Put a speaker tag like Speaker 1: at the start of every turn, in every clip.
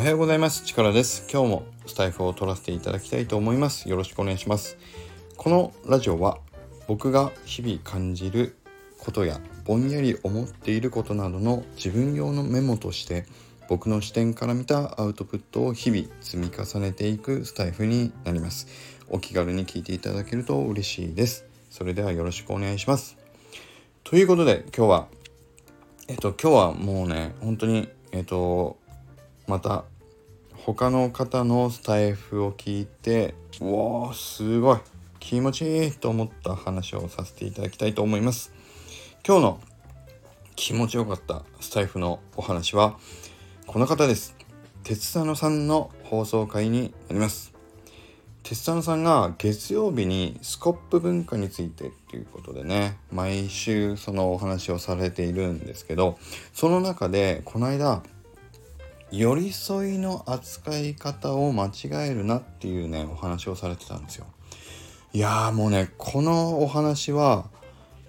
Speaker 1: おはようございます。力です。今日もスタイフを取らせていただきたいと思います。よろしくお願いします。このラジオは僕が日々感じることやぼんやり思っていることなどの自分用のメモとして僕の視点から見たアウトプットを日々積み重ねていくスタイフになります。お気軽に聞いていただけると嬉しいです。それではよろしくお願いします。ということで今日はえっと今日はもうね本当にえっとまた他の方のスタイフを聞いてうわーすごい。気持ちいいと思った話をさせていただきたいと思います。今日の気持ちよかったスタイフのお話はこの方です。鉄佐野さんの放送回になります。鉄佐野さんが月曜日にスコップ文化についてっていうことでね毎週そのお話をされているんですけどその中でこの間寄り添いの扱い方を間違えるなっていうねお話をされてたんですよ。いやーもうねこのお話は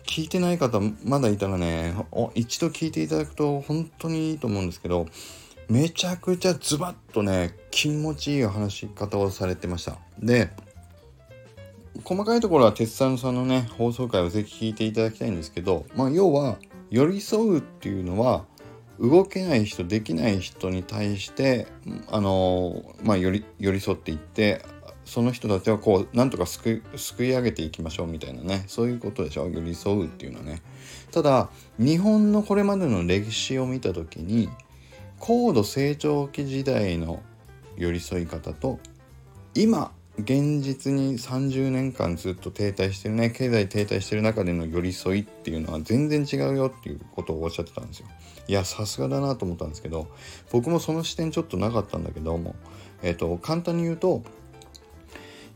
Speaker 1: 聞いてない方まだいたらね一度聞いていただくと本当にいいと思うんですけどめちゃくちゃズバッとね気持ちいいお話し方をされてました。で細かいところは鉄さんさんのね放送回をぜひ聞いていただきたいんですけどまあ要は寄り添うっていうのは動けない人できない人に対してあのまあ寄り寄り添っていってその人たちはこうなんとかすく救い上げていきましょうみたいなねそういうことでしょ寄り添うっていうのはね。ただ日本のこれまでの歴史を見た時に高度成長期時代の寄り添い方と今現実に30年間ずっと停滞してるね経済停滞してる中での寄り添いっていうのは全然違うよっていうことをおっしゃってたんですよ。いやさすがだなと思ったんですけど僕もその視点ちょっとなかったんだけども、えーと、と簡単に言うと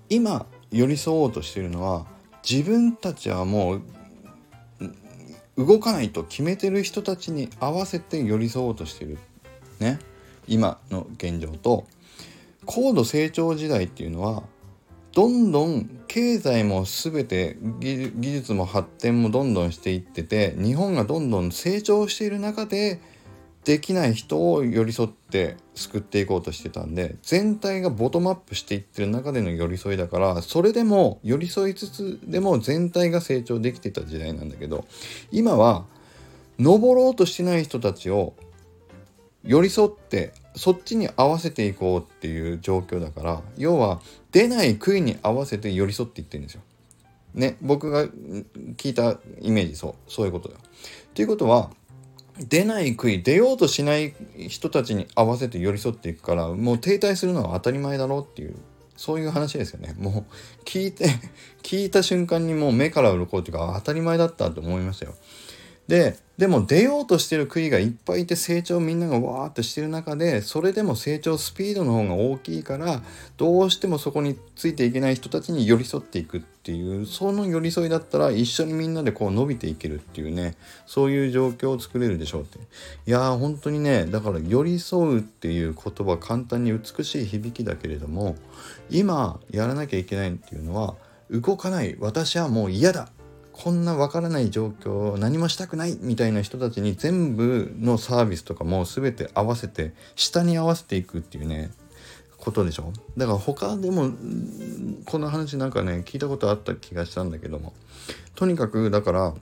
Speaker 1: 今寄り添おうとしてるのは自分たちはもう動かないと決めてる人たちに合わせて寄り添おうとしてるね今の現状と高度成長時代っていうのはどんどん経済も全て技術も発展もどんどんしていってて日本がどんどん成長している中でできない人を寄り添って救っていこうとしてたんで全体がボトムアップしていってる中での寄り添いだからそれでも寄り添いつつでも全体が成長できてた時代なんだけど今は登ろうとしてない人たちを寄り添ってそっちに合わせていこうっていう状況だから要は出ない杭に合わせて寄り添っていってるんですよ。ね僕が聞いたイメージそうそういうことだよ。ということは出ない杭出ようとしない人たちに合わせて寄り添っていくからもう停滞するのは当たり前だろうっていうそういう話ですよね。もう聞いて聞いた瞬間にもう目から鱗っていうか当たり前だったと思いましたよ。ででも出ようとしてる杭がいっぱいいて成長みんながわーっとしてる中でそれでも成長スピードの方が大きいからどうしてもそこについていけない人たちに寄り添っていくっていうその寄り添いだったら一緒にみんなでこう伸びていけるっていうねそういう状況を作れるでしょうって。いやー本当にねだから寄り添うっていう言葉簡単に美しい響きだけれども今やらなきゃいけないっていうのは動かない。私はもう嫌だ。こんなわからない状況何もしたくないみたいな人たちに全部のサービスとかも全て合わせて下に合わせていくっていうねことでしょ？だから他でもこの話なんかね聞いたことあった気がしたんだけども。とにかくだから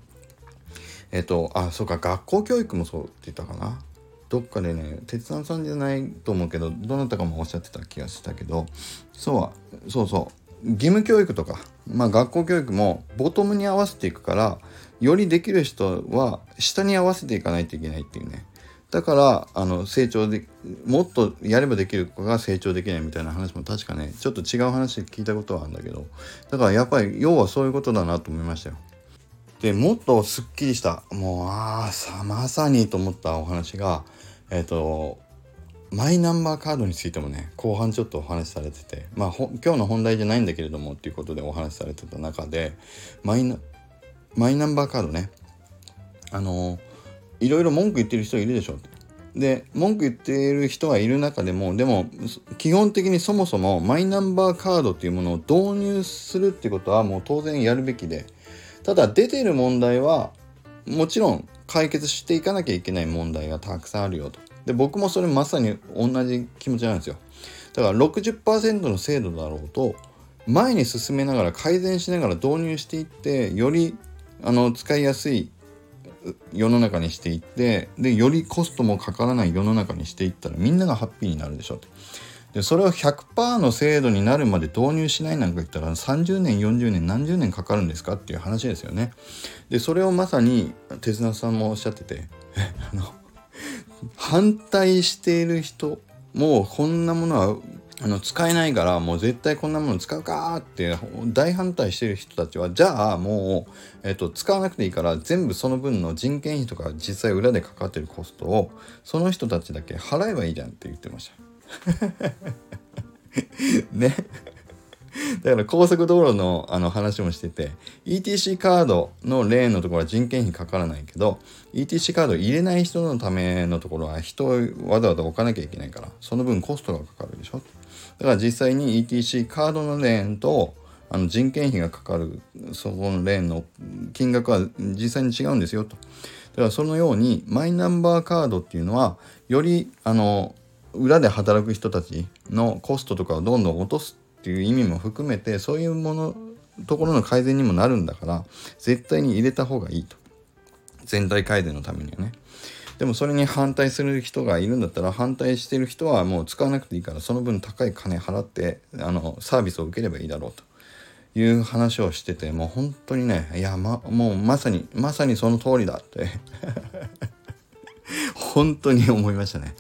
Speaker 1: えっとあそうか学校教育もそうって言ったかな。どっかでね鉄腕さんじゃないと思うけどどなたかもおっしゃってた気がしたけど。そうそうそう。義務教育とか、まあ、学校教育もボトムに合わせていくからよりできる人は下に合わせていかないといけないっていうねだからあの成長でもっとやればできる子が成長できないみたいな話も確かねちょっと違う話聞いたことはあるんだけどだからやっぱり要はそういうことだなと思いましたよ。でもっとすっきりしたもうああさまさにと思ったお話がえっ、ー、とマイナンバーカードについてもね後半ちょっとお話しされててまあ今日の本題じゃないんだけれどもっていうことでお話しされてた中でマイナマイナンバーカードねあのいろいろ文句言ってる人いるでしょで文句言っている人はいる中でもでも基本的にそもそもマイナンバーカードっていうものを導入するってことはもう当然やるべきでただ出てる問題はもちろん解決していかなきゃいけない問題がたくさんあるよと。で僕もそれまさに同じ気持ちなんですよだから60%の精度だろうと前に進めながら改善しながら導入していってよりあの使いやすい世の中にしていってでよりコストもかからない世の中にしていったらみんながハッピーになるでしょってでそれを100%の精度になるまで導入しないなんか言ったら30年40年何十年かかるんですかっていう話ですよね。でそれをまさに手綱さんもおっしゃっててえ あの反対している人もうこんなものはあの使えないからもう絶対こんなもの使うかって大反対してる人たちはじゃあもう、えっと、使わなくていいから全部その分の人件費とか実際裏でかかってるコストをその人たちだけ払えばいいじゃんって言ってました。ねだから高速道路のあの話もしてて ETC カードのレーンのところは人件費かからないけど ETC カード入れない人のためのところは人をわざわざ置かなきゃいけないからその分コストがかかるでしょだから実際に ETC カードのレーンとあの人件費がかかるそこのレーンの金額は実際に違うんですよと。だからそのようにマイナンバーカードっていうのはよりあの裏で働く人たちのコストとかをどんどん落とすっていう意味も含めてそういうものところの改善にもなるんだから絶対に入れた方がいいと。全体改善のためにはね。でもそれに反対する人がいるんだったら反対してる人はもう使わなくていいからその分高い金払ってあのサービスを受ければいいだろうと。いう話をしててもう本当にねいや、ま、もうまさにまさにその通りだって。本当に思いましたね。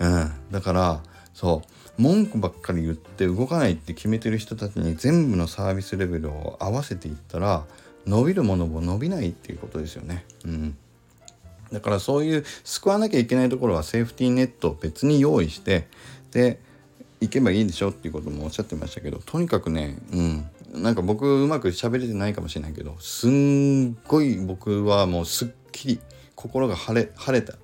Speaker 1: うん、だからそう。文句ばっかり言って動かないって決めてる人たちに全部のサービスレベルを合わせていったら伸びるものも伸びないっていうことですよね。うん、だからそういう救わなきゃいけないところはセーフティーネットを別に用意してで行けばいいでしょっていうこともおっしゃってましたけどとにかくねうん。なんか僕うまく喋れてないかもしれないけどすんごい僕はもうすっきり心が晴れ晴れた。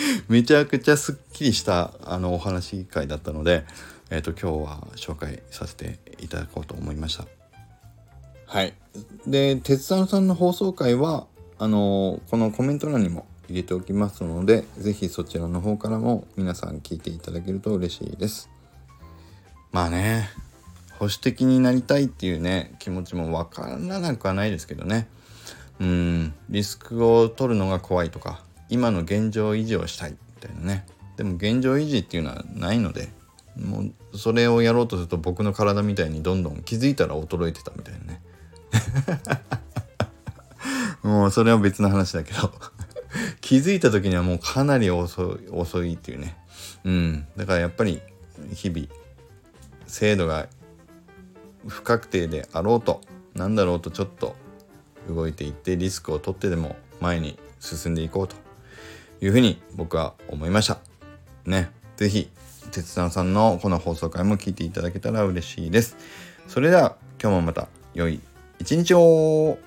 Speaker 1: めちゃくちゃすっきりしたあのお話会だったので、えーと、今日は紹介させていただこうと思いました。はい。で、鉄山さんの放送回は、あのこのコメント欄にも入れておきますので、是非そちらの方からも皆さん聞いていただけると嬉しいです。まあね、保守的になりたいっていうね、気持ちもわからなくはないですけどね。うん、リスクを取るのが怖いとか、今の現状維持をしたいみたいなね。でも現状維持っていうのはないのでもうそれをやろうとすると僕の体みたいにどんどん気づいたら衰えてたみたいなね。もうそれは別の話だけど。気づいた時にはもうかなり遅い遅いっていうね。うん。だからやっぱり日々精度が不確定であろうと何だろうとちょっと動いていってリスクを取ってでも前に進んでいこうと。いうふうに僕は思いました。ね。是非鉄山さんのこの放送回も聞いていただけたら嬉しいです。それでは今日もまた良い一日を